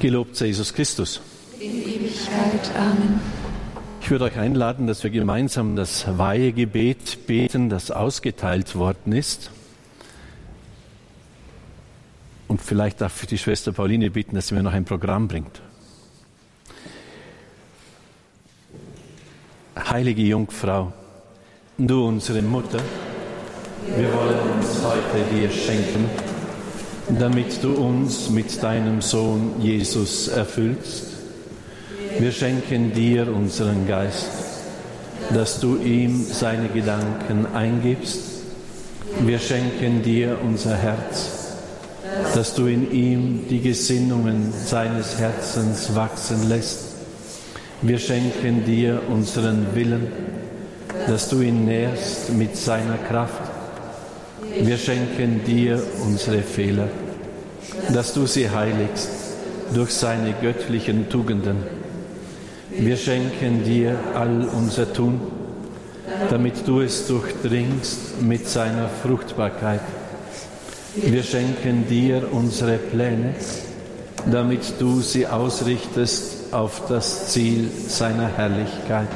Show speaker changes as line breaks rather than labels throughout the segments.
Gelobt sei Jesus Christus.
In Ewigkeit. Amen.
Ich würde euch einladen, dass wir gemeinsam das Weihegebet beten, das ausgeteilt worden ist. Und vielleicht darf ich die Schwester Pauline bitten, dass sie mir noch ein Programm bringt. Heilige Jungfrau, du unsere Mutter, wir wollen uns heute dir schenken, damit du uns mit deinem Sohn Jesus erfüllst. Wir schenken dir unseren Geist, dass du ihm seine Gedanken eingibst. Wir schenken dir unser Herz, dass du in ihm die Gesinnungen seines Herzens wachsen lässt. Wir schenken dir unseren Willen, dass du ihn nährst mit seiner Kraft. Wir schenken dir unsere Fehler, dass du sie heiligst durch seine göttlichen Tugenden. Wir schenken dir all unser Tun, damit du es durchdringst mit seiner Fruchtbarkeit. Wir schenken dir unsere Pläne, damit du sie ausrichtest auf das Ziel seiner Herrlichkeit.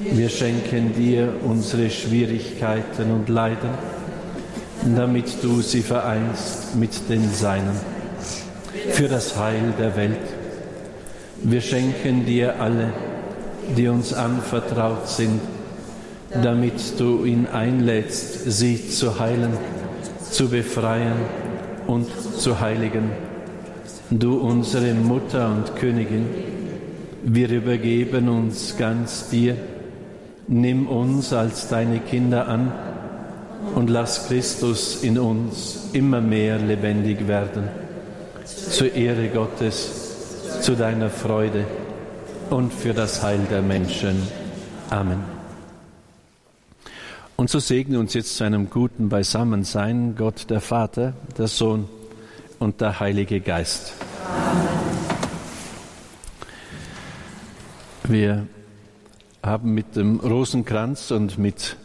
Wir schenken dir unsere Schwierigkeiten und Leiden, damit du sie vereinst mit den Seinen, für das Heil der Welt. Wir schenken dir alle, die uns anvertraut sind, damit du ihn einlädst, sie zu heilen, zu befreien und zu heiligen. Du unsere Mutter und Königin, wir übergeben uns ganz dir. Nimm uns als deine Kinder an und lass Christus in uns immer mehr lebendig werden. Zur Ehre Gottes, zu deiner Freude und für das Heil der Menschen. Amen. Und so segne uns jetzt zu einem guten Beisammensein Gott der Vater, der Sohn und der Heilige Geist. Wir haben mit dem Rosenkranz und mit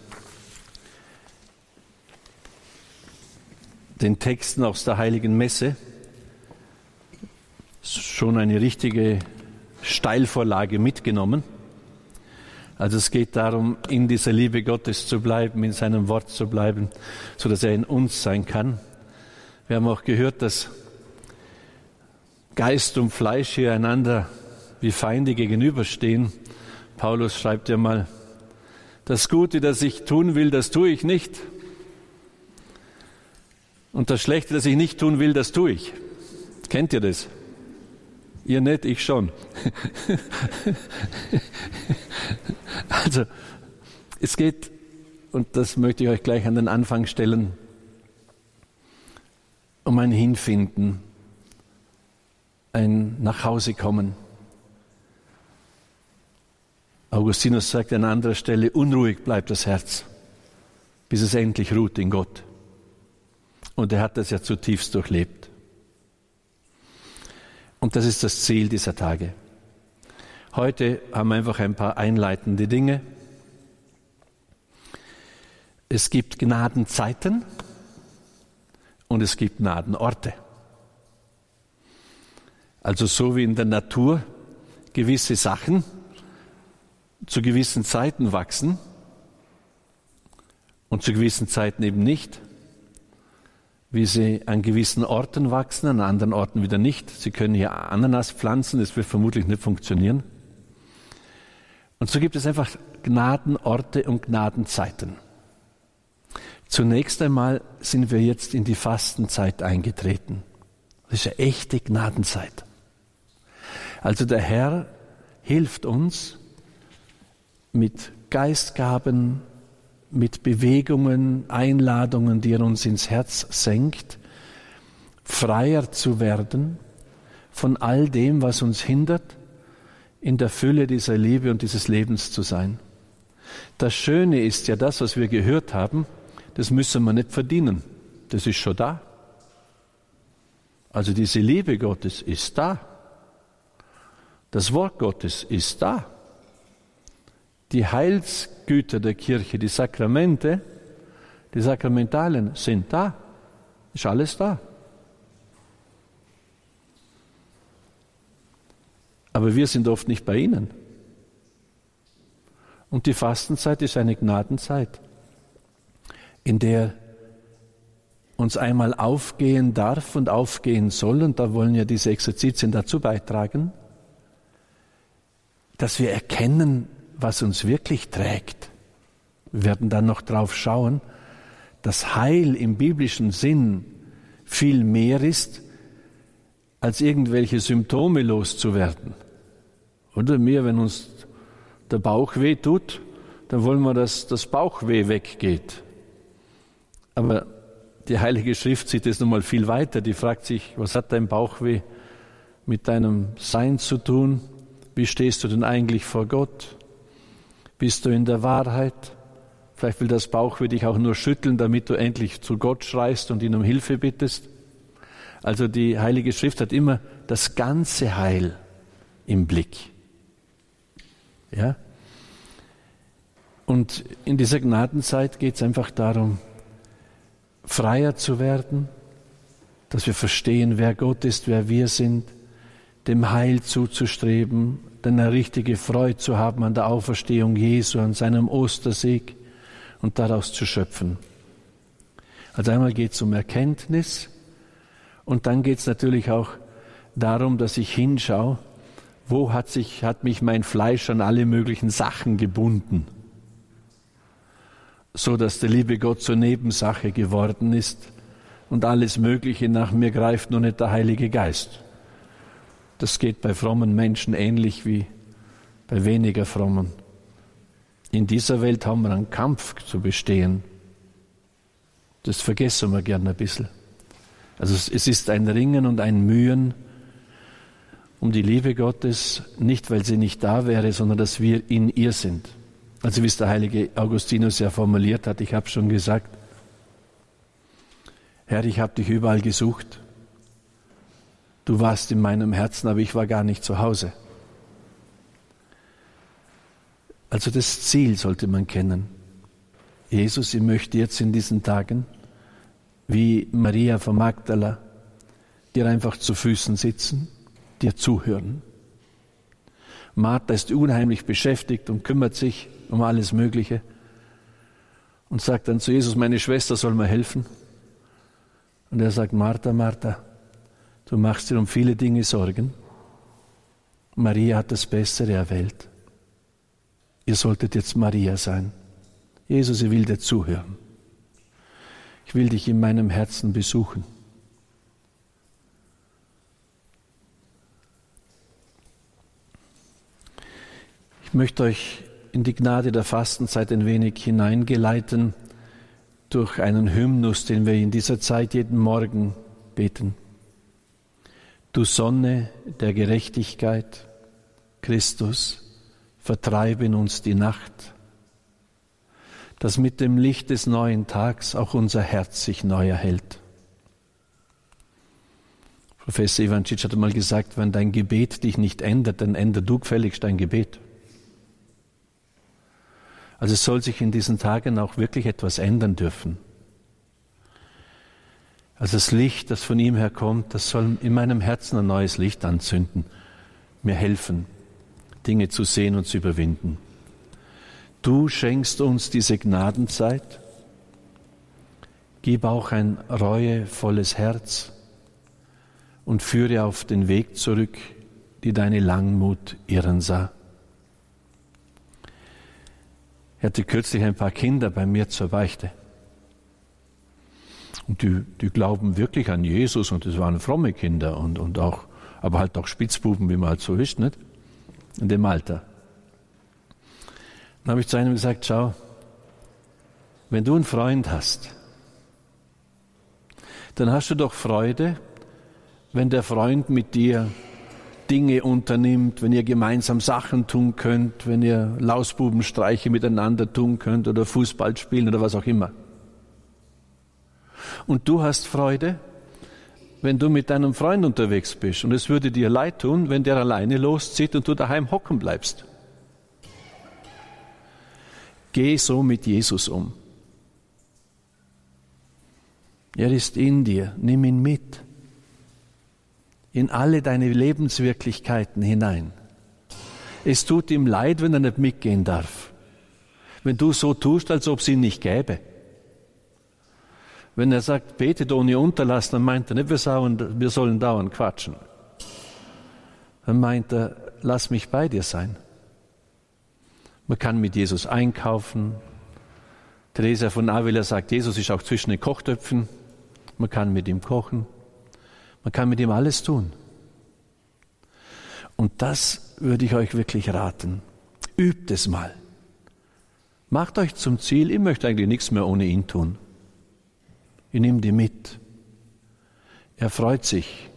den Texten aus der Heiligen Messe schon eine richtige Steilvorlage mitgenommen. Also es geht darum, in dieser Liebe Gottes zu bleiben, in seinem Wort zu bleiben, so dass er in uns sein kann. Wir haben auch gehört, dass Geist und Fleisch hier einander wie Feinde gegenüberstehen. Paulus schreibt ja mal, das Gute, das ich tun will, das tue ich nicht. Und das Schlechte, das ich nicht tun will, das tue ich. Kennt ihr das? Ihr nicht, ich schon. also, es geht, und das möchte ich euch gleich an den Anfang stellen, um ein Hinfinden, ein Nachhausekommen. Augustinus sagt an anderer Stelle, unruhig bleibt das Herz, bis es endlich ruht in Gott. Und er hat das ja zutiefst durchlebt. Und das ist das Ziel dieser Tage. Heute haben wir einfach ein paar einleitende Dinge. Es gibt Gnadenzeiten und es gibt Gnadenorte. Also so wie in der Natur gewisse Sachen zu gewissen Zeiten wachsen und zu gewissen Zeiten eben nicht, wie sie an gewissen Orten wachsen, an anderen Orten wieder nicht. Sie können hier Ananas pflanzen, das wird vermutlich nicht funktionieren. Und so gibt es einfach Gnadenorte und Gnadenzeiten. Zunächst einmal sind wir jetzt in die Fastenzeit eingetreten. Das ist eine echte Gnadenzeit. Also der Herr hilft uns mit Geistgaben, mit Bewegungen, Einladungen, die er uns ins Herz senkt, freier zu werden von all dem, was uns hindert, in der Fülle dieser Liebe und dieses Lebens zu sein. Das Schöne ist ja das, was wir gehört haben, das müssen wir nicht verdienen. Das ist schon da. Also diese Liebe Gottes ist da. Das Wort Gottes ist da. Die Heilsgüter der Kirche, die Sakramente, die Sakramentalen sind da. Ist alles da. Aber wir sind oft nicht bei ihnen. Und die Fastenzeit ist eine Gnadenzeit, in der uns einmal aufgehen darf und aufgehen soll, und da wollen ja diese Exerzitien dazu beitragen, dass wir erkennen, was uns wirklich trägt. Wir werden dann noch drauf schauen, dass Heil im biblischen Sinn viel mehr ist, als irgendwelche Symptome loszuwerden. Oder mir, wenn uns der Bauch weh tut, dann wollen wir, dass das Bauchweh weggeht. Aber die Heilige Schrift sieht es nochmal viel weiter. Die fragt sich, was hat dein Bauchweh mit deinem Sein zu tun? Wie stehst du denn eigentlich vor Gott? Bist du in der Wahrheit? Vielleicht will das Bauchweh dich auch nur schütteln, damit du endlich zu Gott schreist und ihn um Hilfe bittest. Also die Heilige Schrift hat immer das ganze Heil im Blick. Ja? Und in dieser Gnadenzeit geht es einfach darum, freier zu werden, dass wir verstehen, wer Gott ist, wer wir sind, dem Heil zuzustreben, eine richtige Freude zu haben an der Auferstehung Jesu, an seinem Ostersieg und daraus zu schöpfen. Also einmal geht es um Erkenntnis und dann geht es natürlich auch darum, dass ich hinschaue, wo hat, sich, hat mich mein Fleisch an alle möglichen Sachen gebunden, so dass der liebe Gott zur Nebensache geworden ist und alles Mögliche nach mir greift, nur nicht der Heilige Geist. Das geht bei frommen Menschen ähnlich wie bei weniger frommen. In dieser Welt haben wir einen Kampf zu bestehen. Das vergessen wir gern ein bisschen. Also es ist ein Ringen und ein Mühen um die Liebe Gottes, nicht weil sie nicht da wäre, sondern dass wir in ihr sind. Also wie es der heilige Augustinus ja formuliert hat, ich habe schon gesagt, Herr, ich habe dich überall gesucht Du warst in meinem Herzen, aber ich war gar nicht zu Hause. Also das Ziel sollte man kennen. Jesus, ich möchte jetzt in diesen Tagen, wie Maria von Magdala, dir einfach zu Füßen sitzen, dir zuhören. Martha ist unheimlich beschäftigt und kümmert sich um alles Mögliche und sagt dann zu Jesus, meine Schwester soll mir helfen. Und er sagt, Martha, Martha, Du machst dir um viele Dinge Sorgen. Maria hat das Bessere erwählt. Ihr solltet jetzt Maria sein. Jesus, ich will dir zuhören. Ich will dich in meinem Herzen besuchen. Ich möchte euch in die Gnade der Fastenzeit ein wenig hineingeleiten durch einen Hymnus, den wir in dieser Zeit jeden Morgen beten. Du Sonne der Gerechtigkeit, Christus, vertreibe in uns die Nacht, dass mit dem Licht des neuen Tags auch unser Herz sich neu erhält. Professor Ivancic hat mal gesagt, wenn dein Gebet dich nicht ändert, dann änder du gefälligst dein Gebet. Also es soll sich in diesen Tagen auch wirklich etwas ändern dürfen. Also das Licht, das von ihm herkommt, das soll in meinem Herzen ein neues Licht anzünden, mir helfen, Dinge zu sehen und zu überwinden. Du schenkst uns diese Gnadenzeit, gib auch ein reuevolles Herz und führe auf den Weg zurück, die deine Langmut irren sah. Ich hatte kürzlich ein paar Kinder bei mir zur Beichte. Und die, die glauben wirklich an Jesus und das waren fromme Kinder und, und auch, aber halt auch Spitzbuben, wie man halt so ist, nicht? In dem Alter. Dann habe ich zu einem gesagt, schau, wenn du einen Freund hast, dann hast du doch Freude, wenn der Freund mit dir Dinge unternimmt, wenn ihr gemeinsam Sachen tun könnt, wenn ihr Lausbubenstreiche miteinander tun könnt oder Fußball spielen oder was auch immer. Und du hast Freude, wenn du mit deinem Freund unterwegs bist. Und es würde dir leid tun, wenn der alleine loszieht und du daheim hocken bleibst. Geh so mit Jesus um. Er ist in dir, nimm ihn mit in alle deine Lebenswirklichkeiten hinein. Es tut ihm leid, wenn er nicht mitgehen darf. Wenn du so tust, als ob es ihn nicht gäbe. Wenn er sagt, betet ohne Unterlass, dann meint er nicht, wir sollen, wir sollen dauernd quatschen. Dann meint er, lass mich bei dir sein. Man kann mit Jesus einkaufen. Teresa von Avila sagt, Jesus ist auch zwischen den Kochtöpfen. Man kann mit ihm kochen. Man kann mit ihm alles tun. Und das würde ich euch wirklich raten. Übt es mal. Macht euch zum Ziel, ich möchte eigentlich nichts mehr ohne ihn tun. Ich nehme die mit. Er freut sich,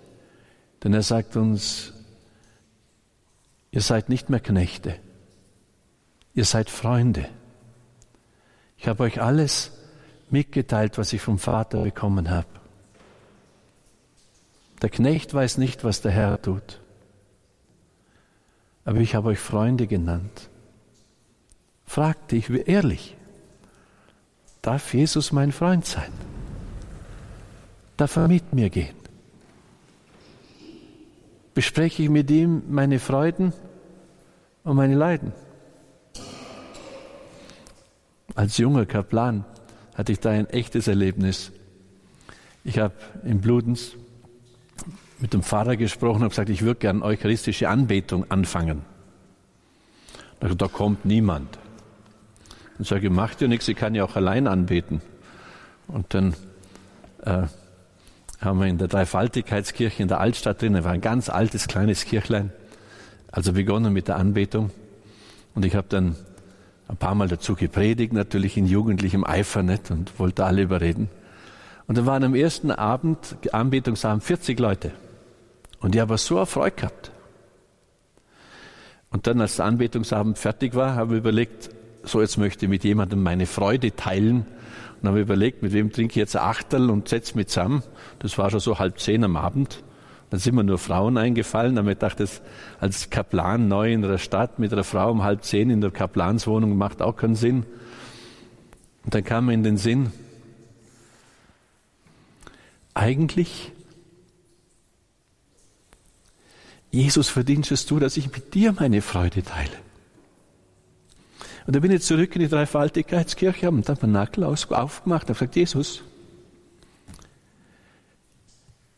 denn er sagt uns, ihr seid nicht mehr Knechte, ihr seid Freunde. Ich habe euch alles mitgeteilt, was ich vom Vater bekommen habe. Der Knecht weiß nicht, was der Herr tut aber ich habe euch Freunde genannt. Fragte ich ehrlich, darf Jesus mein Freund sein? Darf er mit mir gehen? Bespreche ich mit ihm meine Freuden und meine Leiden? Als junger Kaplan hatte ich da ein echtes Erlebnis. Ich habe in Bludens mit dem Pfarrer gesprochen und gesagt, ich würde gerne eucharistische Anbetung anfangen. Da, da kommt niemand. Dann sage ich, macht ja nichts, ich kann ja auch allein anbeten. Und dann äh, haben wir in der Dreifaltigkeitskirche in der Altstadt drin, da war ein ganz altes, kleines Kirchlein, also begonnen mit der Anbetung. Und ich habe dann ein paar Mal dazu gepredigt, natürlich in jugendlichem Eifer nicht und wollte alle überreden. Und dann waren am ersten Abend, Anbetungsabend, 40 Leute. Und ich habe so erfreut gehabt. Und dann, als der Anbetungsabend fertig war, habe ich überlegt, so jetzt möchte ich mit jemandem meine Freude teilen. Und habe überlegt, mit wem trinke ich jetzt Achtel und setze mich zusammen. Das war schon so halb zehn am Abend. Dann sind mir nur Frauen eingefallen. Ich dachte, als Kaplan neu in der Stadt mit einer Frau um halb zehn in der Kaplanswohnung macht auch keinen Sinn. Und dann kam mir in den Sinn, eigentlich Jesus, verdienst du, dass ich mit dir meine Freude teile. Und da bin ich zurück in die Dreifaltigkeitskirche, habe den Tabernakel aufgemacht und gesagt, Jesus,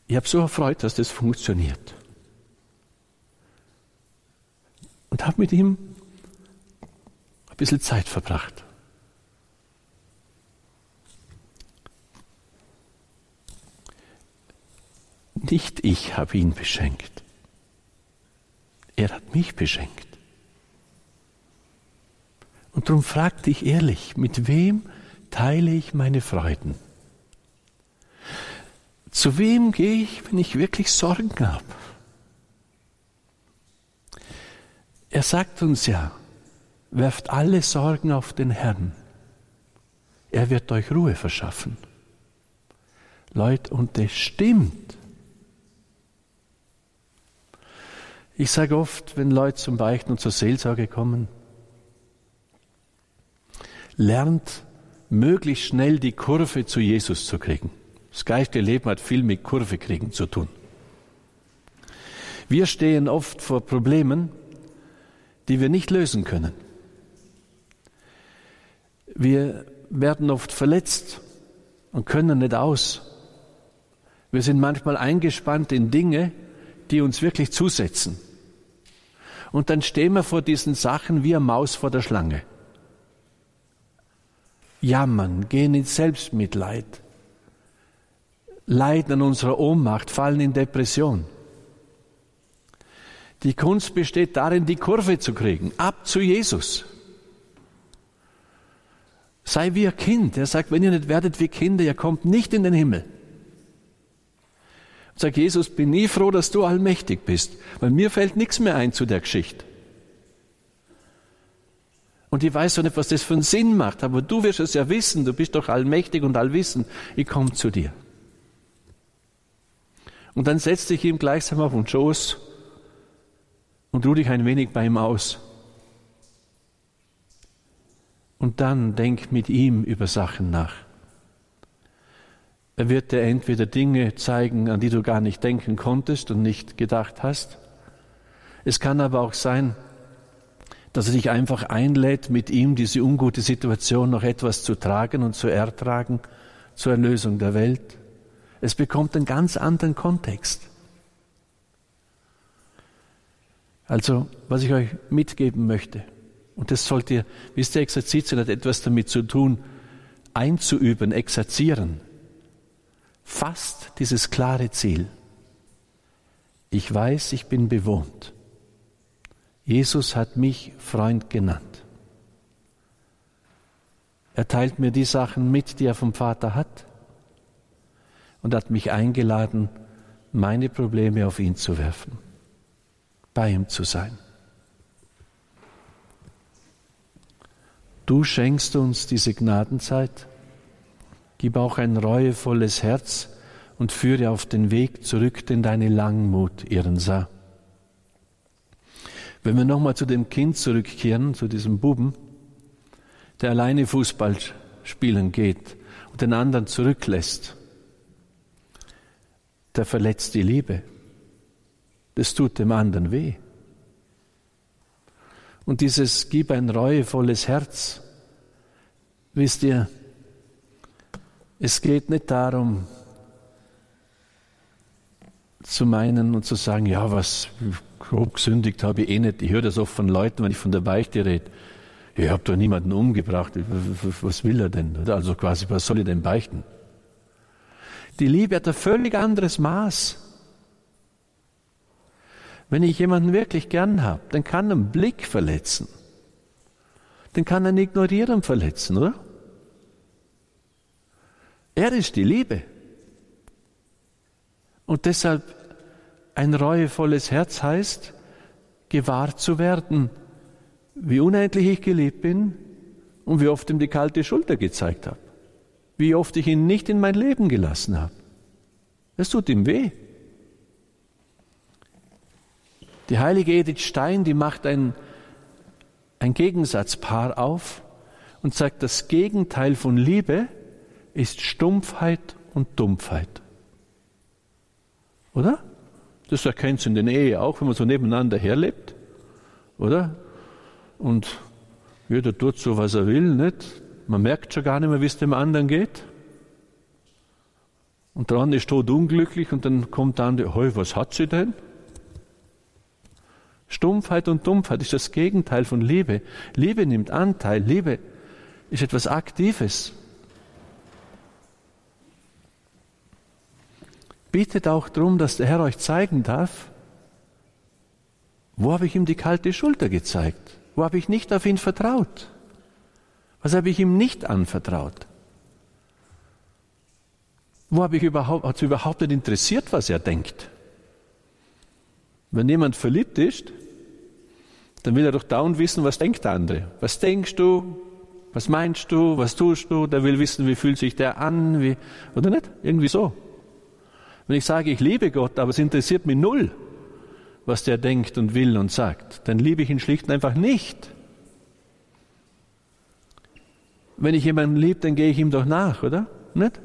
ich habe so erfreut, dass das funktioniert. Und habe mit ihm ein bisschen Zeit verbracht. Nicht ich habe ihn beschenkt. Er hat mich beschenkt. Und darum fragte ich ehrlich, mit wem teile ich meine Freuden? Zu wem gehe ich, wenn ich wirklich Sorgen habe? Er sagt uns ja, werft alle Sorgen auf den Herrn. Er wird euch Ruhe verschaffen. Leute, und das stimmt. Ich sage oft, wenn Leute zum Beichten und zur Seelsorge kommen, lernt möglichst schnell die Kurve zu Jesus zu kriegen. Das geistige Leben hat viel mit Kurve kriegen zu tun. Wir stehen oft vor Problemen, die wir nicht lösen können. Wir werden oft verletzt und können nicht aus. Wir sind manchmal eingespannt in Dinge, die uns wirklich zusetzen. Und dann stehen wir vor diesen Sachen wie eine Maus vor der Schlange. Jammern, gehen ins Selbstmitleid, leiden an unserer Ohnmacht, fallen in Depression. Die Kunst besteht darin, die Kurve zu kriegen, ab zu Jesus. Sei wie ein Kind. Er sagt, wenn ihr nicht werdet wie Kinder, ihr kommt nicht in den Himmel. Sag Jesus, bin nie froh, dass du allmächtig bist, weil mir fällt nichts mehr ein zu der Geschichte. Und ich weiß auch nicht, was das für einen Sinn macht, aber du wirst es ja wissen, du bist doch allmächtig und allwissend. Ich komme zu dir. Und dann setz dich ihm gleichsam auf den Schoß und ruh dich ein wenig bei ihm aus. Und dann denk mit ihm über Sachen nach. Er wird dir entweder Dinge zeigen, an die du gar nicht denken konntest und nicht gedacht hast. Es kann aber auch sein, dass er dich einfach einlädt, mit ihm diese ungute Situation noch etwas zu tragen und zu ertragen zur Erlösung der Welt. Es bekommt einen ganz anderen Kontext. Also, was ich euch mitgeben möchte, und das sollt ihr, wisst ihr, Exerzitien hat etwas damit zu tun, einzuüben, exerzieren. Fast dieses klare Ziel. Ich weiß, ich bin bewohnt. Jesus hat mich Freund genannt. Er teilt mir die Sachen mit, die er vom Vater hat und hat mich eingeladen, meine Probleme auf ihn zu werfen, bei ihm zu sein. Du schenkst uns diese Gnadenzeit, gib auch ein reuevolles Herz und führe auf den Weg zurück, den deine Langmut ihren sah. Wenn wir nochmal zu dem Kind zurückkehren, zu diesem Buben, der alleine Fußball spielen geht und den anderen zurücklässt, der verletzt die Liebe. Das tut dem anderen weh. Und dieses Gib ein reuevolles Herz, wisst ihr, es geht nicht darum, zu meinen und zu sagen, ja, was grob gesündigt habe ich eh nicht. Ich höre das oft von Leuten, wenn ich von der Beichte rede. Ich habe doch niemanden umgebracht. Was will er denn? Also quasi, was soll ich denn beichten? Die Liebe hat ein völlig anderes Maß. Wenn ich jemanden wirklich gern habe, dann kann ein Blick verletzen. Den kann ein Ignorieren verletzen, oder? Er ist die Liebe. Und deshalb ein reuevolles Herz heißt, gewahr zu werden, wie unendlich ich geliebt bin und wie oft ihm die kalte Schulter gezeigt habe. Wie oft ich ihn nicht in mein Leben gelassen habe. Es tut ihm weh. Die heilige Edith Stein, die macht ein, ein Gegensatzpaar auf und sagt, das Gegenteil von Liebe ist Stumpfheit und Dumpfheit. Oder? Das erkennt es in der Ehe auch, wenn man so nebeneinander herlebt. Oder? Und jeder tut so, was er will, nicht? Man merkt schon gar nicht mehr, wie es dem anderen geht. Und der andere ist tot unglücklich und dann kommt der andere, hey, was hat sie denn? Stumpfheit und Dumpfheit ist das Gegenteil von Liebe. Liebe nimmt Anteil, Liebe ist etwas Aktives. Bittet auch darum, dass der Herr euch zeigen darf, wo habe ich ihm die kalte Schulter gezeigt? Wo habe ich nicht auf ihn vertraut? Was habe ich ihm nicht anvertraut? Wo habe ich überhaupt, hat es überhaupt nicht interessiert, was er denkt? Wenn jemand verliebt ist, dann will er doch dauernd wissen, was denkt der andere. Was denkst du? Was meinst du? Was tust du? Der will wissen, wie fühlt sich der an? Wie, oder nicht? Irgendwie so. Wenn ich sage, ich liebe Gott, aber es interessiert mich null, was der denkt und will und sagt, dann liebe ich ihn schlicht und einfach nicht. Wenn ich jemanden liebe, dann gehe ich ihm doch nach, oder? Nicht?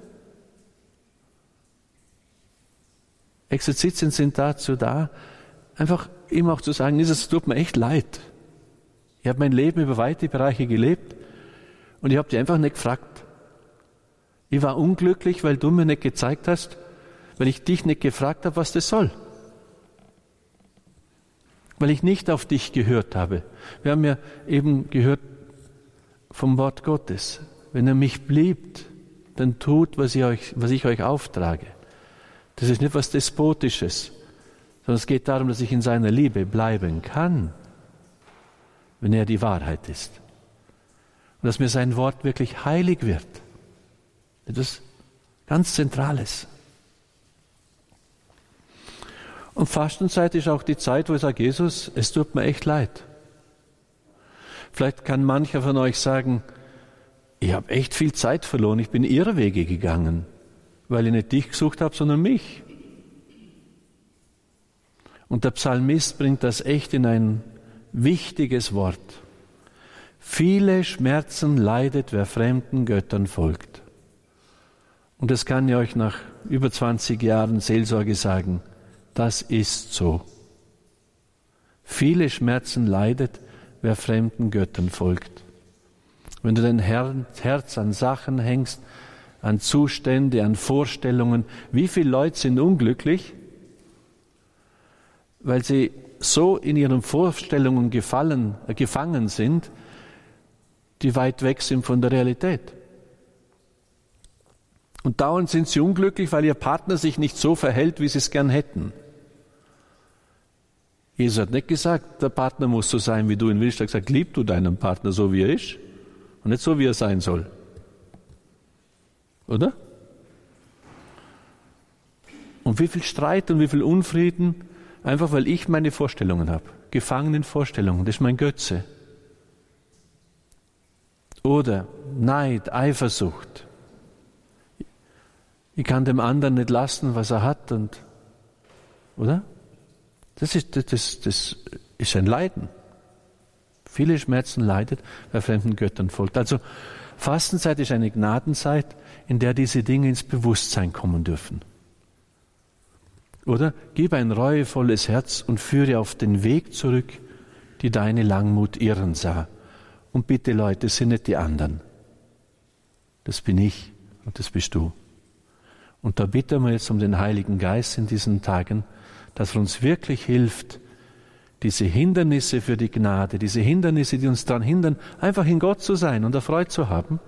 Exerzitien sind dazu da, einfach ihm auch zu sagen, es tut mir echt leid. Ich habe mein Leben über weite Bereiche gelebt und ich habe dich einfach nicht gefragt. Ich war unglücklich, weil du mir nicht gezeigt hast, weil ich dich nicht gefragt habe, was das soll. Weil ich nicht auf dich gehört habe. Wir haben ja eben gehört vom Wort Gottes. Wenn er mich liebt, dann tut, was ich euch, was ich euch auftrage. Das ist nicht was Despotisches, sondern es geht darum, dass ich in seiner Liebe bleiben kann, wenn er die Wahrheit ist. Und dass mir sein Wort wirklich heilig wird. Etwas ganz Zentrales. Und Fastenzeit ist auch die Zeit, wo ich sage, Jesus, es tut mir echt leid. Vielleicht kann mancher von euch sagen, ich habe echt viel Zeit verloren, ich bin ihre Wege gegangen, weil ich nicht dich gesucht habe, sondern mich. Und der Psalmist bringt das echt in ein wichtiges Wort. Viele Schmerzen leidet, wer fremden Göttern folgt. Und das kann ich euch nach über 20 Jahren Seelsorge sagen. Das ist so. Viele Schmerzen leidet, wer fremden Göttern folgt. Wenn du dein Herz an Sachen hängst, an Zustände, an Vorstellungen, wie viele Leute sind unglücklich, weil sie so in ihren Vorstellungen gefallen, äh, gefangen sind, die weit weg sind von der Realität. Und dauernd sind sie unglücklich, weil ihr Partner sich nicht so verhält, wie sie es gern hätten. Jesus hat nicht gesagt, der Partner muss so sein, wie du ihn willst. Er hat gesagt, lieb du deinen Partner so, wie er ist und nicht so, wie er sein soll. Oder? Und wie viel Streit und wie viel Unfrieden, einfach weil ich meine Vorstellungen habe. Gefangen in Vorstellungen, das ist mein Götze. Oder Neid, Eifersucht. Ich kann dem anderen nicht lassen, was er hat und, oder? Das ist, das, das ist ein Leiden. Viele Schmerzen leidet, wer fremden Göttern folgt. Also Fastenzeit ist eine Gnadenzeit, in der diese Dinge ins Bewusstsein kommen dürfen. Oder gib ein reuevolles Herz und führe auf den Weg zurück, die deine Langmut irren sah. Und bitte Leute, sind nicht die anderen. Das bin ich und das bist du. Und da bitten wir jetzt um den Heiligen Geist in diesen Tagen, dass er uns wirklich hilft, diese Hindernisse für die Gnade, diese Hindernisse, die uns daran hindern, einfach in Gott zu sein und erfreut zu haben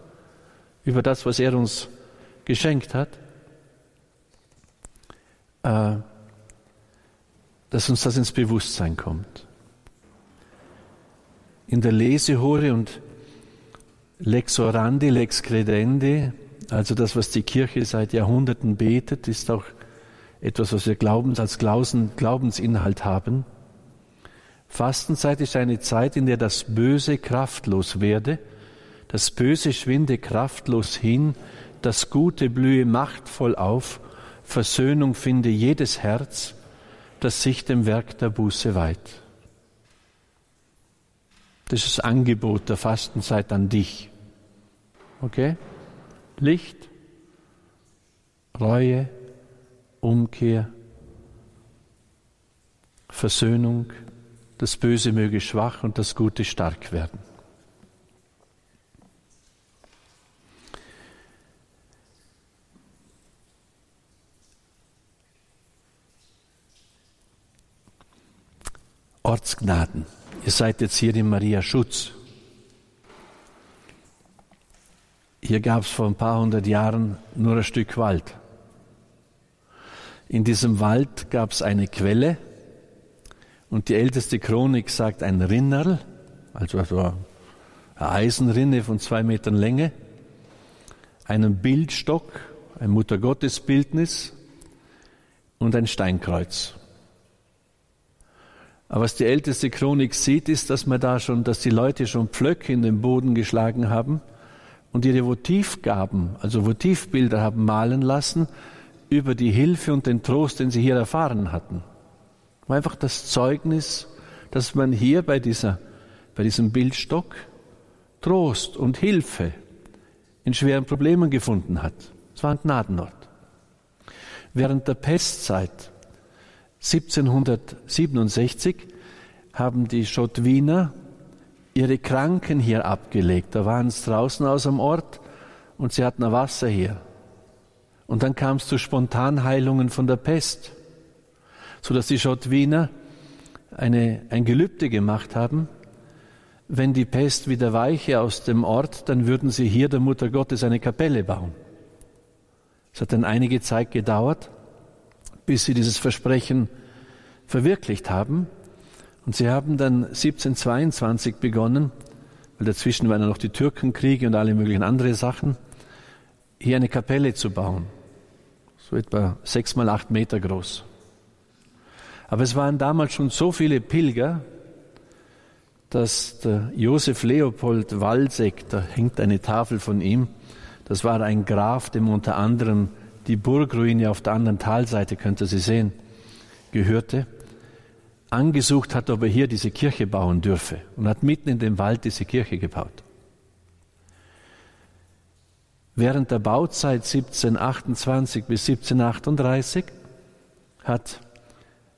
über das, was er uns geschenkt hat, äh, dass uns das ins Bewusstsein kommt. In der Lesehore und Lex orandi, lex credendi, also das, was die Kirche seit Jahrhunderten betet, ist auch etwas, was wir Glaubens, als Glaubensinhalt haben. Fastenzeit ist eine Zeit, in der das Böse kraftlos werde, das Böse schwinde kraftlos hin, das Gute blühe machtvoll auf, Versöhnung finde jedes Herz, das sich dem Werk der Buße weiht. Das ist das Angebot der Fastenzeit an dich. Okay? Licht, Reue, Umkehr, Versöhnung, das Böse möge schwach und das Gute stark werden. Ortsgnaden. Ihr seid jetzt hier in Maria Schutz. Hier gab es vor ein paar hundert Jahren nur ein Stück Wald. In diesem Wald gab es eine Quelle und die älteste Chronik sagt ein Rinnerl, also eine Eisenrinne von zwei Metern Länge, einen Bildstock, ein Muttergottesbildnis und ein Steinkreuz. Aber was die älteste Chronik sieht, ist, dass man da schon, dass die Leute schon Pflöcke in den Boden geschlagen haben und ihre Votivgaben, also Votivbilder haben malen lassen über die Hilfe und den Trost, den sie hier erfahren hatten. War einfach das Zeugnis, dass man hier bei, dieser, bei diesem Bildstock Trost und Hilfe in schweren Problemen gefunden hat. Es war ein Gnadenort. Während der Pestzeit 1767 haben die Schottwiner ihre Kranken hier abgelegt. Da waren es draußen aus dem Ort und sie hatten Wasser hier. Und dann kam es zu Spontanheilungen von der Pest, sodass die Schottwiner eine, ein Gelübde gemacht haben, wenn die Pest wieder weiche aus dem Ort, dann würden sie hier der Mutter Gottes eine Kapelle bauen. Es hat dann einige Zeit gedauert, bis sie dieses Versprechen verwirklicht haben. Und sie haben dann 1722 begonnen, weil dazwischen waren ja noch die Türkenkriege und alle möglichen andere Sachen, hier eine Kapelle zu bauen. So etwa sechs mal acht Meter groß. Aber es waren damals schon so viele Pilger, dass der Josef Leopold Walseck, da hängt eine Tafel von ihm, das war ein Graf, dem unter anderem die Burgruine auf der anderen Talseite, könnt ihr sie sehen, gehörte angesucht hat, ob er hier diese Kirche bauen dürfe und hat mitten in dem Wald diese Kirche gebaut. Während der Bauzeit 1728 bis 1738 hat,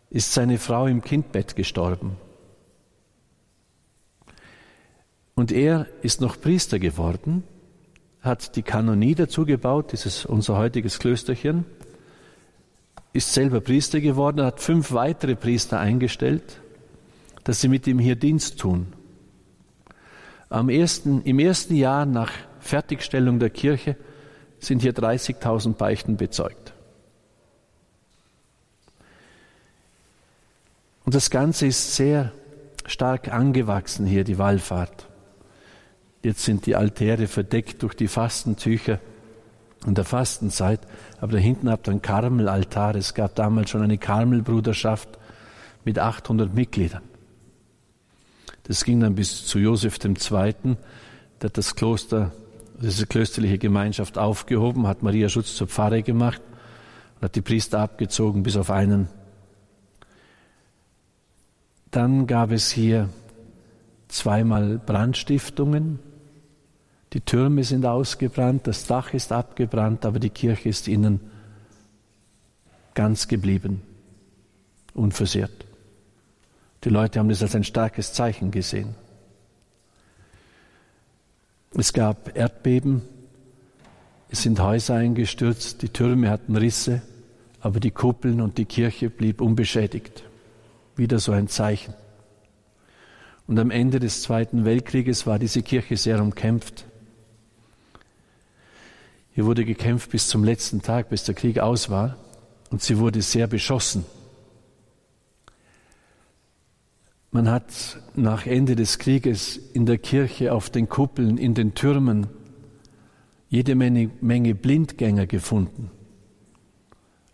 ist seine Frau im Kindbett gestorben. Und er ist noch Priester geworden, hat die Kanonie dazu gebaut, dieses unser heutiges Klösterchen, ist selber Priester geworden, hat fünf weitere Priester eingestellt, dass sie mit ihm hier Dienst tun. Am ersten, Im ersten Jahr nach Fertigstellung der Kirche sind hier 30.000 Beichten bezeugt. Und das Ganze ist sehr stark angewachsen hier, die Wallfahrt. Jetzt sind die Altäre verdeckt durch die Fastentücher in der Fastenzeit, aber da hinten habt ihr einen Karmelaltar. Es gab damals schon eine Karmelbruderschaft mit 800 Mitgliedern. Das ging dann bis zu Josef II., der das Kloster, diese klösterliche Gemeinschaft aufgehoben, hat Maria Schutz zur Pfarre gemacht und hat die Priester abgezogen, bis auf einen. Dann gab es hier zweimal Brandstiftungen, die Türme sind ausgebrannt, das Dach ist abgebrannt, aber die Kirche ist innen ganz geblieben, unversehrt. Die Leute haben das als ein starkes Zeichen gesehen. Es gab Erdbeben, es sind Häuser eingestürzt, die Türme hatten Risse, aber die Kuppeln und die Kirche blieb unbeschädigt. Wieder so ein Zeichen. Und am Ende des Zweiten Weltkrieges war diese Kirche sehr umkämpft. Hier wurde gekämpft bis zum letzten Tag, bis der Krieg aus war, und sie wurde sehr beschossen. Man hat nach Ende des Krieges in der Kirche auf den Kuppeln, in den Türmen jede Menge, Menge Blindgänger gefunden.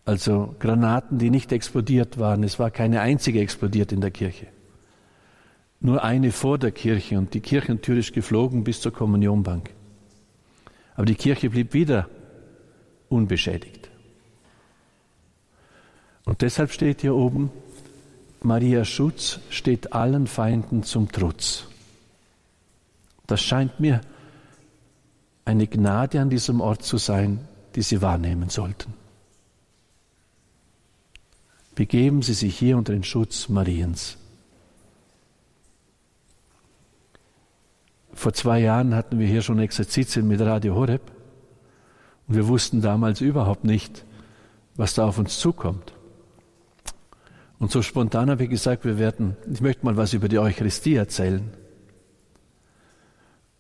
Also Granaten, die nicht explodiert waren. Es war keine einzige explodiert in der Kirche. Nur eine vor der Kirche und die Kirchentür ist geflogen bis zur Kommunionbank. Aber die Kirche blieb wieder unbeschädigt. Und deshalb steht hier oben, Marias Schutz steht allen Feinden zum Trutz. Das scheint mir eine Gnade an diesem Ort zu sein, die Sie wahrnehmen sollten. Begeben Sie sich hier unter den Schutz Mariens. Vor zwei Jahren hatten wir hier schon Exerzitien mit Radio Horeb und wir wussten damals überhaupt nicht, was da auf uns zukommt. Und so spontan habe ich gesagt, wir werden, ich möchte mal was über die Eucharistie erzählen.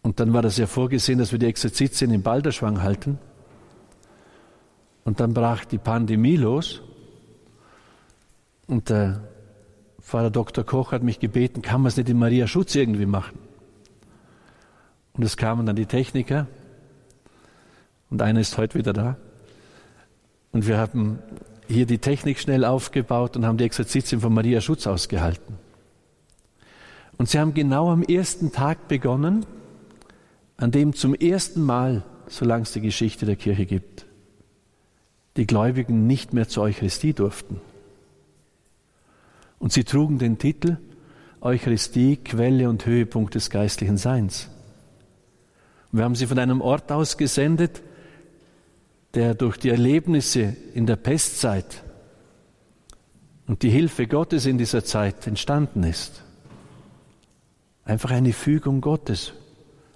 Und dann war das ja vorgesehen, dass wir die Exerzitien in Balderschwang halten. Und dann brach die Pandemie los. Und der Pfarrer Dr. Koch hat mich gebeten, kann man es nicht in Maria Schutz irgendwie machen? Und es kamen dann die Techniker und einer ist heute wieder da. Und wir haben hier die Technik schnell aufgebaut und haben die Exerzitien von Maria Schutz ausgehalten. Und sie haben genau am ersten Tag begonnen, an dem zum ersten Mal, solange es die Geschichte der Kirche gibt, die Gläubigen nicht mehr zur Eucharistie durften. Und sie trugen den Titel Eucharistie, Quelle und Höhepunkt des geistlichen Seins. Wir haben sie von einem Ort aus gesendet, der durch die Erlebnisse in der Pestzeit und die Hilfe Gottes in dieser Zeit entstanden ist. Einfach eine Fügung Gottes.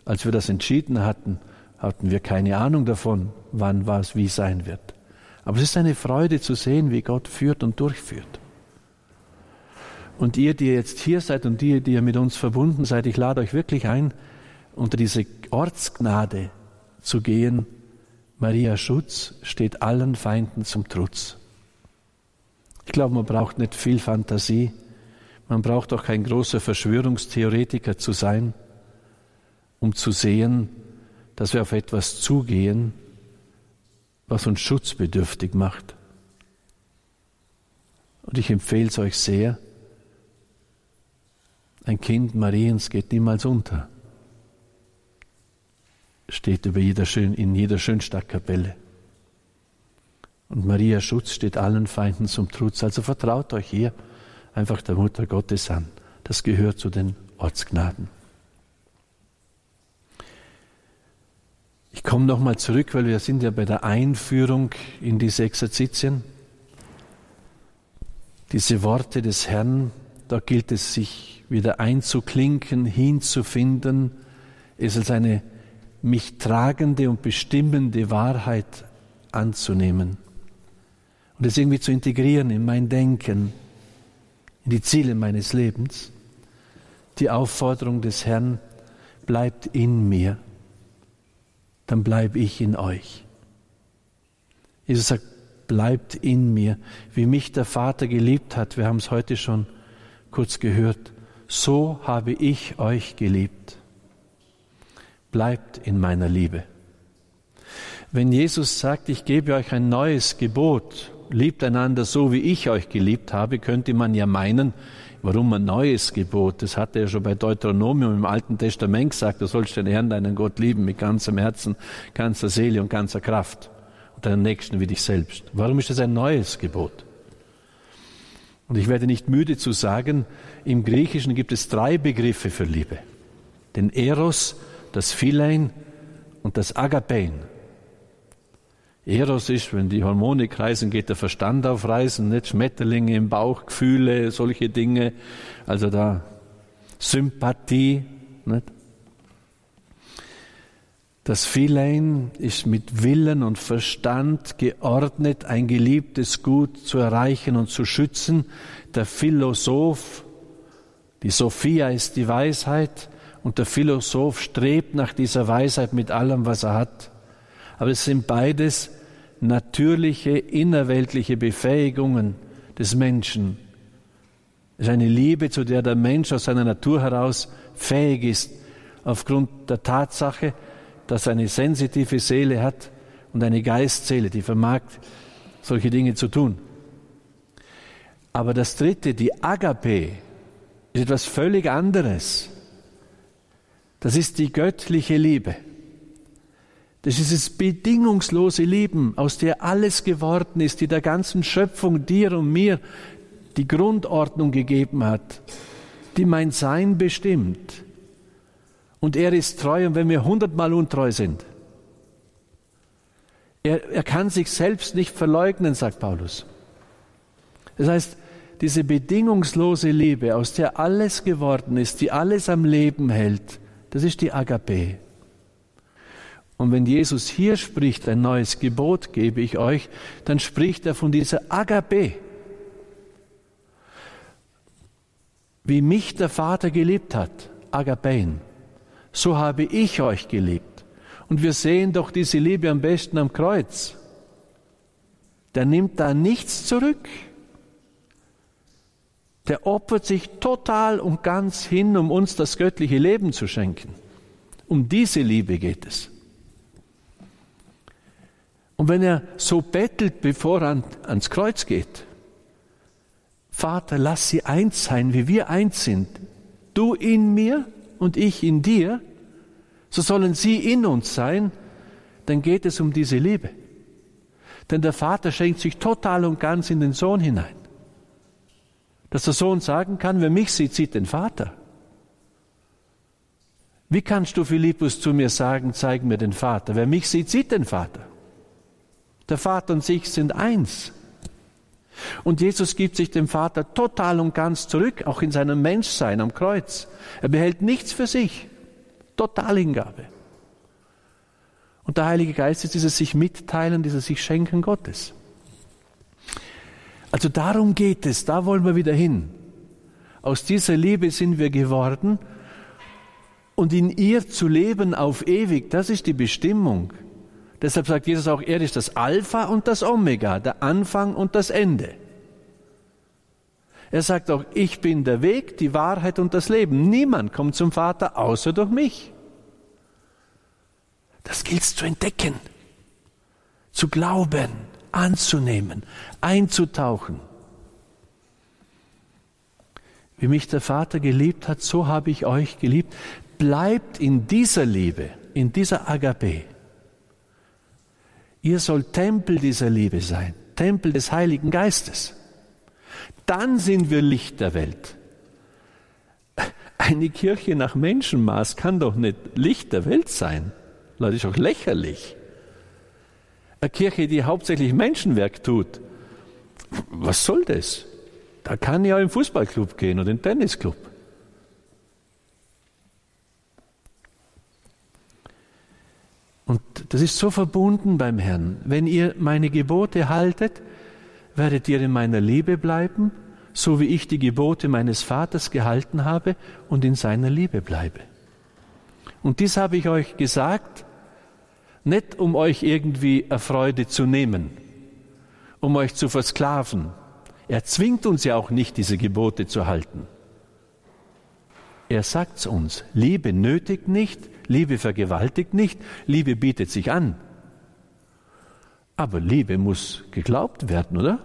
Als wir das entschieden hatten, hatten wir keine Ahnung davon, wann was wie sein wird. Aber es ist eine Freude zu sehen, wie Gott führt und durchführt. Und ihr, die jetzt hier seid und die, die ihr mit uns verbunden seid, ich lade euch wirklich ein, unter diese Ortsgnade zu gehen. Maria Schutz steht allen Feinden zum Trutz. Ich glaube, man braucht nicht viel Fantasie, man braucht auch kein großer Verschwörungstheoretiker zu sein, um zu sehen, dass wir auf etwas zugehen, was uns schutzbedürftig macht. Und ich empfehle es euch sehr, ein Kind Mariens geht niemals unter steht über jeder Schön, in jeder Schönstadtkapelle. Und Maria Schutz steht allen Feinden zum Trutz. Also vertraut euch hier einfach der Mutter Gottes an. Das gehört zu den Ortsgnaden. Ich komme nochmal zurück, weil wir sind ja bei der Einführung in diese Exerzitien. Diese Worte des Herrn, da gilt es sich wieder einzuklinken, hinzufinden, ist als eine mich tragende und bestimmende Wahrheit anzunehmen und es irgendwie zu integrieren in mein Denken, in die Ziele meines Lebens. Die Aufforderung des Herrn bleibt in mir, dann bleibe ich in euch. Jesus sagt, bleibt in mir, wie mich der Vater geliebt hat. Wir haben es heute schon kurz gehört. So habe ich euch geliebt. Bleibt in meiner Liebe. Wenn Jesus sagt, ich gebe euch ein neues Gebot, liebt einander so, wie ich euch geliebt habe, könnte man ja meinen, warum ein neues Gebot? Das hat er ja schon bei Deuteronomium im Alten Testament gesagt, du sollst den Herrn, deinen Gott lieben mit ganzem Herzen, ganzer Seele und ganzer Kraft und deinen Nächsten wie dich selbst. Warum ist das ein neues Gebot? Und ich werde nicht müde zu sagen, im Griechischen gibt es drei Begriffe für Liebe. Den Eros, das Philein und das Agapein. Eros ist, wenn die Hormone kreisen, geht der Verstand auf Reisen, nicht Schmetterlinge im Bauch, Gefühle, solche Dinge. Also da Sympathie. Nicht? Das Philein ist mit Willen und Verstand geordnet, ein geliebtes Gut zu erreichen und zu schützen. Der Philosoph, die Sophia ist die Weisheit und der Philosoph strebt nach dieser Weisheit mit allem, was er hat. Aber es sind beides natürliche, innerweltliche Befähigungen des Menschen. Es ist eine Liebe, zu der der Mensch aus seiner Natur heraus fähig ist, aufgrund der Tatsache, dass er eine sensitive Seele hat und eine Geistseele, die vermag, solche Dinge zu tun. Aber das dritte, die Agape, ist etwas völlig anderes. Das ist die göttliche Liebe. Das ist das bedingungslose Lieben, aus der alles geworden ist, die der ganzen Schöpfung, dir und mir, die Grundordnung gegeben hat, die mein Sein bestimmt. Und er ist treu, und wenn wir hundertmal untreu sind, er, er kann sich selbst nicht verleugnen, sagt Paulus. Das heißt, diese bedingungslose Liebe, aus der alles geworden ist, die alles am Leben hält, das ist die Agape. Und wenn Jesus hier spricht, ein neues Gebot gebe ich euch, dann spricht er von dieser Agape. Wie mich der Vater geliebt hat, Agapein, so habe ich euch geliebt. Und wir sehen doch diese Liebe am besten am Kreuz. Der nimmt da nichts zurück. Der opfert sich total und ganz hin, um uns das göttliche Leben zu schenken. Um diese Liebe geht es. Und wenn er so bettelt, bevor er ans Kreuz geht, Vater, lass sie eins sein, wie wir eins sind. Du in mir und ich in dir, so sollen sie in uns sein, dann geht es um diese Liebe. Denn der Vater schenkt sich total und ganz in den Sohn hinein. Dass der Sohn sagen kann, wer mich sieht, sieht den Vater. Wie kannst du, Philippus, zu mir sagen, zeig mir den Vater? Wer mich sieht, sieht den Vater. Der Vater und sich sind eins. Und Jesus gibt sich dem Vater total und ganz zurück, auch in seinem Menschsein am Kreuz. Er behält nichts für sich. Totalhingabe. Und der Heilige Geist ist dieses sich mitteilen, dieses sich schenken Gottes. Also darum geht es, da wollen wir wieder hin. Aus dieser Liebe sind wir geworden und in ihr zu leben auf ewig, das ist die Bestimmung. Deshalb sagt Jesus auch, er ist das Alpha und das Omega, der Anfang und das Ende. Er sagt auch, ich bin der Weg, die Wahrheit und das Leben. Niemand kommt zum Vater außer durch mich. Das gilt zu entdecken, zu glauben, anzunehmen, einzutauchen. Wie mich der Vater geliebt hat, so habe ich euch geliebt. Bleibt in dieser Liebe, in dieser Agape. Ihr sollt Tempel dieser Liebe sein, Tempel des Heiligen Geistes. Dann sind wir Licht der Welt. Eine Kirche nach Menschenmaß kann doch nicht Licht der Welt sein. Leute, ist doch lächerlich. Eine Kirche, die hauptsächlich Menschenwerk tut, was soll das? Da kann ich auch im Fußballclub gehen oder im Tennisclub. Und das ist so verbunden beim Herrn. Wenn ihr meine Gebote haltet, werdet ihr in meiner Liebe bleiben, so wie ich die Gebote meines Vaters gehalten habe und in seiner Liebe bleibe. Und dies habe ich euch gesagt, nicht um euch irgendwie Erfreude zu nehmen, um euch zu versklaven. Er zwingt uns ja auch nicht, diese Gebote zu halten. Er sagt es uns, Liebe nötigt nicht, Liebe vergewaltigt nicht, Liebe bietet sich an. Aber Liebe muss geglaubt werden, oder?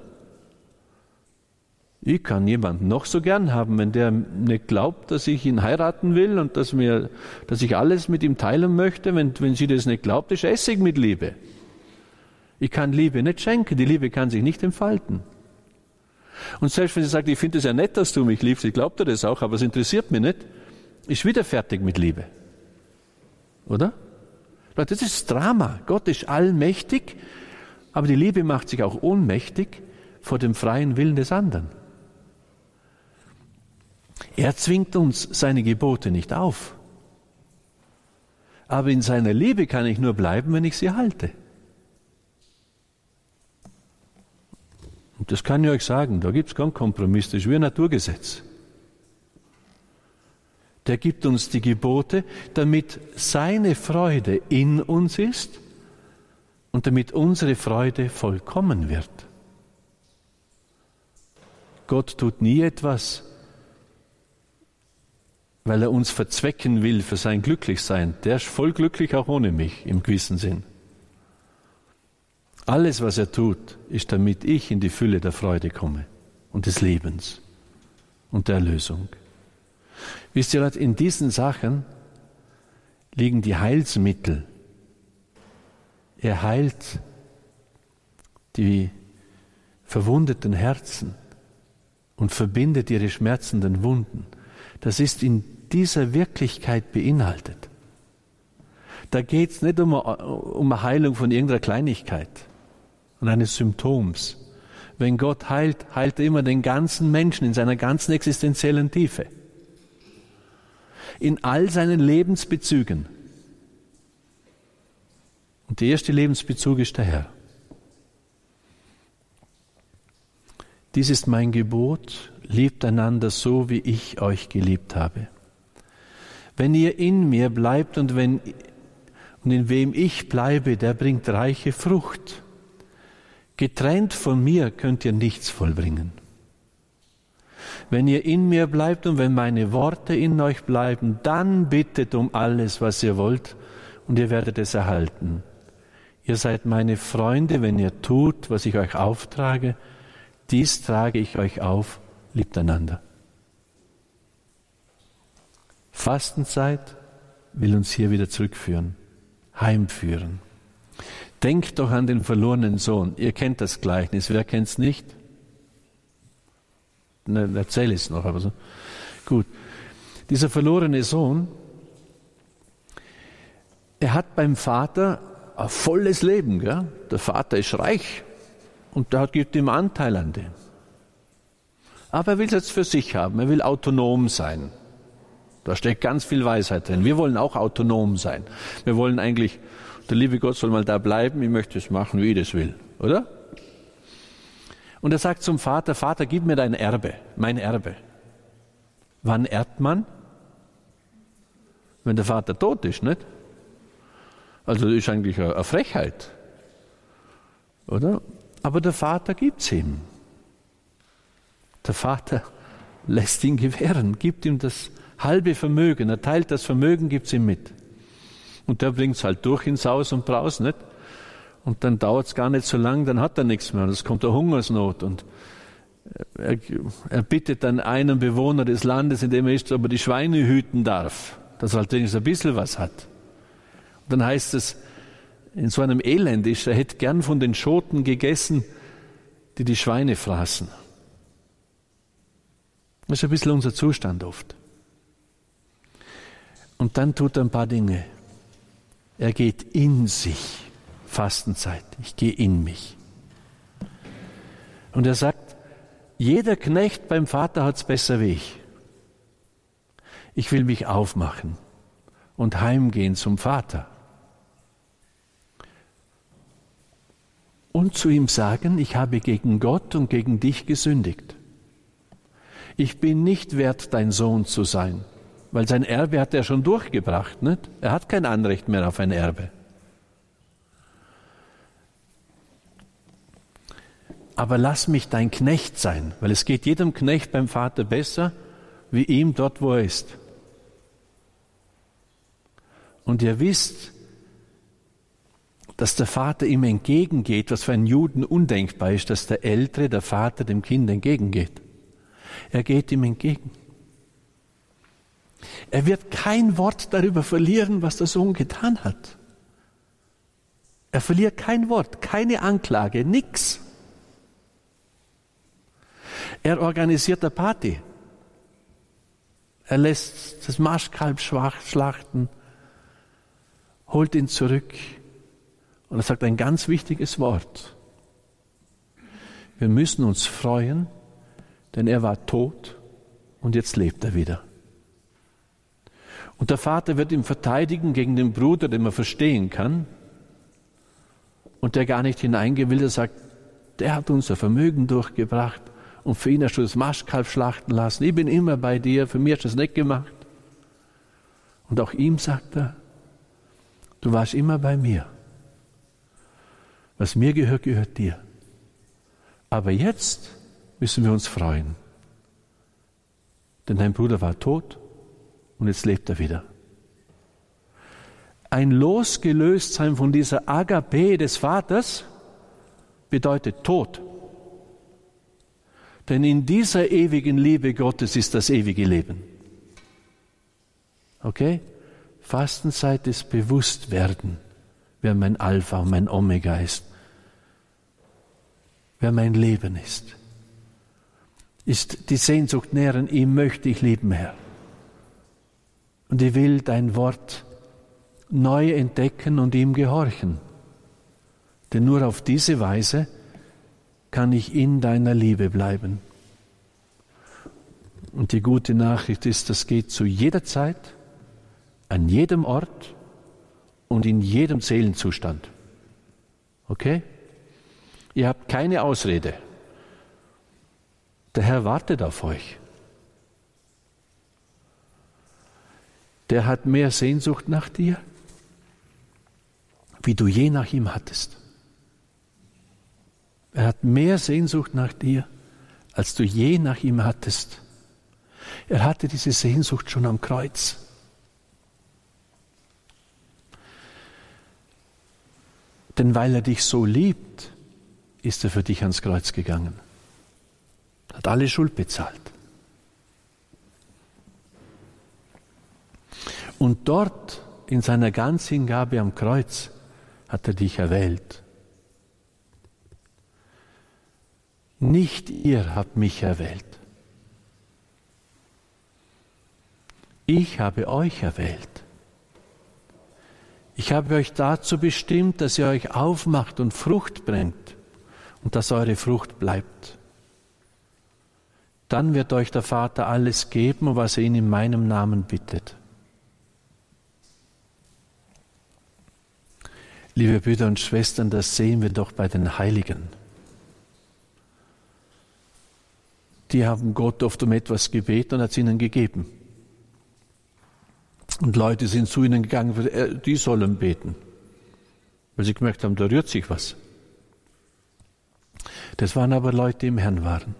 Ich kann jemanden noch so gern haben, wenn der nicht glaubt, dass ich ihn heiraten will und dass, mir, dass ich alles mit ihm teilen möchte. Wenn, wenn sie das nicht glaubt, ist Essig mit Liebe. Ich kann Liebe nicht schenken, die Liebe kann sich nicht entfalten. Und selbst wenn sie sagt, ich finde es ja nett, dass du mich liebst, ich glaube dir das auch, aber es interessiert mich nicht, ist wieder fertig mit Liebe. Oder? Leute, das ist Drama. Gott ist allmächtig, aber die Liebe macht sich auch ohnmächtig vor dem freien Willen des anderen. Er zwingt uns seine Gebote nicht auf. Aber in seiner Liebe kann ich nur bleiben, wenn ich sie halte. Das kann ich euch sagen, da gibt es keinen Kompromiss, das ist wie ein Naturgesetz. Der gibt uns die Gebote, damit seine Freude in uns ist und damit unsere Freude vollkommen wird. Gott tut nie etwas, weil er uns verzwecken will für sein Glücklichsein. Der ist voll glücklich auch ohne mich im gewissen Sinn. Alles, was er tut, ist, damit ich in die Fülle der Freude komme und des Lebens und der Erlösung. Wisst ihr, in diesen Sachen liegen die Heilsmittel. Er heilt die verwundeten Herzen und verbindet ihre schmerzenden Wunden. Das ist in dieser Wirklichkeit beinhaltet. Da geht es nicht um um Heilung von irgendeiner Kleinigkeit und eines Symptoms. Wenn Gott heilt, heilt er immer den ganzen Menschen in seiner ganzen existenziellen Tiefe. In all seinen Lebensbezügen. Und der erste Lebensbezug ist der Herr. Dies ist mein Gebot, liebt einander so, wie ich euch geliebt habe. Wenn ihr in mir bleibt und, wenn, und in wem ich bleibe, der bringt reiche Frucht. Getrennt von mir könnt ihr nichts vollbringen. Wenn ihr in mir bleibt und wenn meine Worte in euch bleiben, dann bittet um alles, was ihr wollt, und ihr werdet es erhalten. Ihr seid meine Freunde, wenn ihr tut, was ich euch auftrage. Dies trage ich euch auf, liebt einander. Fastenzeit will uns hier wieder zurückführen, heimführen. Denkt doch an den verlorenen Sohn. Ihr kennt das Gleichnis. Wer kennt es nicht? Ne, erzähl es noch, aber so. Gut. Dieser verlorene Sohn, er hat beim Vater ein volles Leben. Gell? Der Vater ist reich und der gibt ihm Anteil an dem. Aber er will es jetzt für sich haben, er will autonom sein. Da steckt ganz viel Weisheit drin. Wir wollen auch autonom sein. Wir wollen eigentlich, der liebe Gott soll mal da bleiben, ich möchte es machen, wie ich das will, oder? Und er sagt zum Vater, Vater, gib mir dein Erbe, mein Erbe. Wann erbt man? Wenn der Vater tot ist, nicht? Also das ist eigentlich eine Frechheit, oder? Aber der Vater gibt es ihm. Der Vater lässt ihn gewähren, gibt ihm das halbe Vermögen, er teilt das Vermögen, gibt es ihm mit. Und der bringt es halt durch ins Haus und Braus, nicht? Und dann dauert es gar nicht so lang, dann hat er nichts mehr. Und es kommt eine Hungersnot. Und er, er, bittet dann einen Bewohner des Landes, in dem er ist, ob er die Schweine hüten darf, dass er halt wenigstens ein bisschen was hat. Und dann heißt es, in so einem Elend ist, er hätte gern von den Schoten gegessen, die die Schweine fraßen. Das ist ein bisschen unser Zustand oft. Und dann tut er ein paar Dinge. Er geht in sich. Fastenzeit. Ich gehe in mich. Und er sagt, jeder Knecht beim Vater hat es besser wie ich. Ich will mich aufmachen und heimgehen zum Vater. Und zu ihm sagen, ich habe gegen Gott und gegen dich gesündigt. Ich bin nicht wert, dein Sohn zu sein weil sein Erbe hat er schon durchgebracht. Nicht? Er hat kein Anrecht mehr auf ein Erbe. aber lass mich dein Knecht sein, weil es geht jedem Knecht beim Vater besser, wie ihm dort, wo er ist. Und ihr wisst, dass der Vater ihm entgegengeht, was für einen Juden undenkbar ist, dass der Ältere, der Vater dem Kind entgegengeht. Er geht ihm entgegen. Er wird kein Wort darüber verlieren, was der Sohn getan hat. Er verliert kein Wort, keine Anklage, nichts. Er organisiert eine Party. Er lässt das Marschkalb schlachten, holt ihn zurück und er sagt ein ganz wichtiges Wort. Wir müssen uns freuen, denn er war tot und jetzt lebt er wieder. Und der Vater wird ihn verteidigen gegen den Bruder, den man verstehen kann und der gar nicht hineingehen will, der sagt, der hat unser Vermögen durchgebracht und für ihn hast du das Maschkalb schlachten lassen. Ich bin immer bei dir, für mich hast du das nicht gemacht. Und auch ihm sagt er, du warst immer bei mir. Was mir gehört, gehört dir. Aber jetzt müssen wir uns freuen. Denn dein Bruder war tot und jetzt lebt er wieder. Ein Losgelöstsein von dieser Agape des Vaters bedeutet Tod. Denn in dieser ewigen Liebe Gottes ist das ewige Leben. Okay? Fastenzeit ist Bewusstwerden, wer mein Alpha und mein Omega ist, wer mein Leben ist. Ist die Sehnsucht nähren, ihm möchte ich lieben, Herr. Und ich will dein Wort neu entdecken und ihm gehorchen. Denn nur auf diese Weise kann ich in deiner Liebe bleiben. Und die gute Nachricht ist, das geht zu jeder Zeit, an jedem Ort und in jedem Seelenzustand. Okay? Ihr habt keine Ausrede. Der Herr wartet auf euch. Der hat mehr Sehnsucht nach dir, wie du je nach ihm hattest. Er hat mehr Sehnsucht nach dir, als du je nach ihm hattest. Er hatte diese Sehnsucht schon am Kreuz. Denn weil er dich so liebt, ist er für dich ans Kreuz gegangen. Hat alle Schuld bezahlt. Und dort in seiner Ganzhingabe am Kreuz hat er dich erwählt Nicht ihr habt mich erwählt. Ich habe euch erwählt. Ich habe euch dazu bestimmt, dass ihr euch aufmacht und Frucht bringt und dass eure Frucht bleibt. Dann wird euch der Vater alles geben, was er ihn in meinem Namen bittet. Liebe Brüder und Schwestern, das sehen wir doch bei den Heiligen. die haben Gott oft um etwas gebeten und hat es ihnen gegeben. Und Leute sind zu ihnen gegangen, äh, die sollen beten, weil sie gemerkt haben, da rührt sich was. Das waren aber Leute, die im Herrn waren.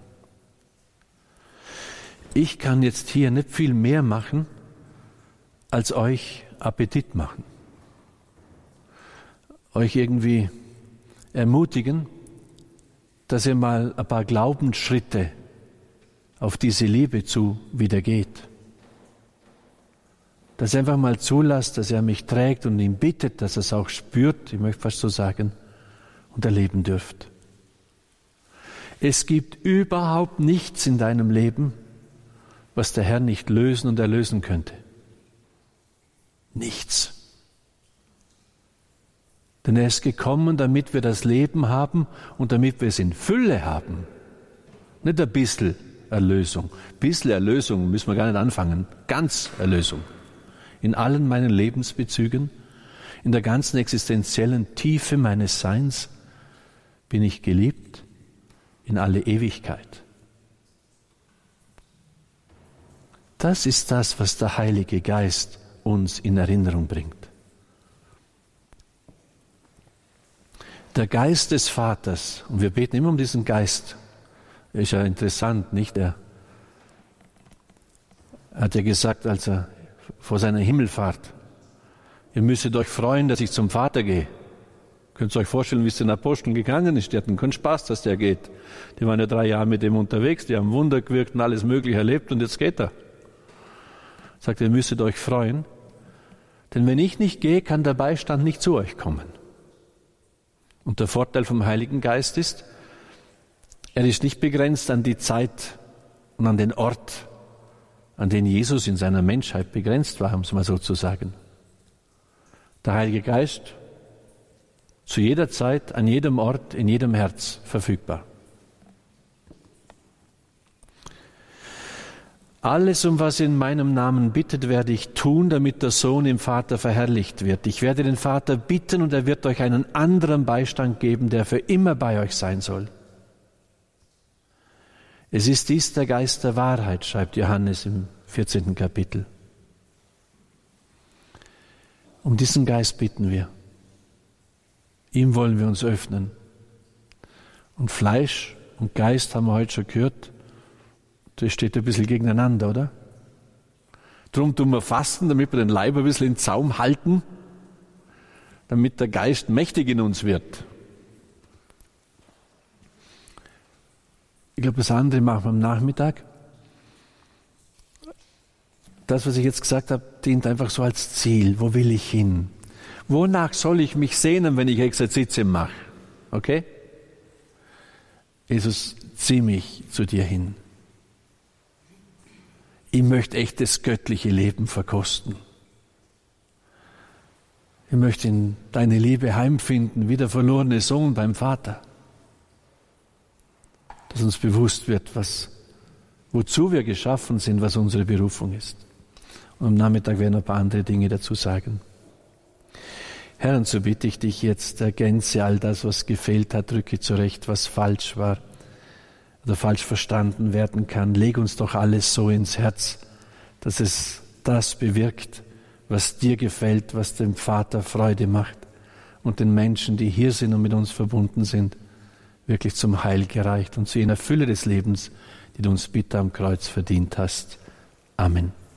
Ich kann jetzt hier nicht viel mehr machen, als euch Appetit machen. Euch irgendwie ermutigen, dass ihr mal ein paar Glaubensschritte auf diese Liebe zu wieder geht. Dass er einfach mal zulässt, dass er mich trägt und ihn bittet, dass er es auch spürt, ich möchte fast so sagen, und erleben dürft. Es gibt überhaupt nichts in deinem Leben, was der Herr nicht lösen und erlösen könnte. Nichts. Denn er ist gekommen, damit wir das Leben haben und damit wir es in Fülle haben. Nicht ein bisschen, Erlösung. Bisschen Erlösung müssen wir gar nicht anfangen. Ganz Erlösung. In allen meinen Lebensbezügen, in der ganzen existenziellen Tiefe meines Seins bin ich geliebt in alle Ewigkeit. Das ist das, was der Heilige Geist uns in Erinnerung bringt. Der Geist des Vaters, und wir beten immer um diesen Geist, ist ja interessant, nicht? Er hat ja gesagt, als er vor seiner Himmelfahrt, ihr müsstet euch freuen, dass ich zum Vater gehe. Könnt ihr euch vorstellen, wie es den Aposteln gegangen ist? Die hatten keinen Spaß, dass der geht. Die waren ja drei Jahre mit ihm unterwegs, die haben Wunder gewirkt und alles Mögliche erlebt und jetzt geht er. Sagt, ihr müsstet euch freuen, denn wenn ich nicht gehe, kann der Beistand nicht zu euch kommen. Und der Vorteil vom Heiligen Geist ist, er ist nicht begrenzt an die Zeit und an den Ort, an den Jesus in seiner Menschheit begrenzt war, um es mal so zu sagen. Der Heilige Geist zu jeder Zeit, an jedem Ort, in jedem Herz verfügbar. Alles, um was in meinem Namen bittet, werde ich tun, damit der Sohn im Vater verherrlicht wird. Ich werde den Vater bitten und er wird euch einen anderen Beistand geben, der für immer bei euch sein soll. Es ist dies der Geist der Wahrheit, schreibt Johannes im 14. Kapitel. Um diesen Geist bitten wir. Ihm wollen wir uns öffnen. Und Fleisch und Geist haben wir heute schon gehört das steht ein bisschen gegeneinander, oder? Drum tun wir fasten, damit wir den Leib ein bisschen in Zaum halten, damit der Geist mächtig in uns wird. Ich glaube, das andere machen wir am Nachmittag. Das, was ich jetzt gesagt habe, dient einfach so als Ziel. Wo will ich hin? Wonach soll ich mich sehnen, wenn ich Exerzitien mache? Okay? Jesus, zieh mich zu dir hin ich möchte echt das göttliche Leben verkosten. Ich möchte in deine Liebe heimfinden, wie der verlorene Sohn beim Vater. Dass uns bewusst wird, was, wozu wir geschaffen sind, was unsere Berufung ist. Und am Nachmittag werden noch ein paar andere Dinge dazu sagen. Herr, und so bitte ich dich jetzt, ergänze all das, was gefehlt hat, drücke zurecht, was falsch war oder falsch verstanden werden kann. Leg uns doch alles so ins Herz, dass es das bewirkt, was dir gefällt, was dem Vater Freude macht und den Menschen, die hier sind und mit uns verbunden sind, wirklich zum Heil gereicht und zu jener Fülle des Lebens, die du uns bitte am Kreuz verdient hast. Amen.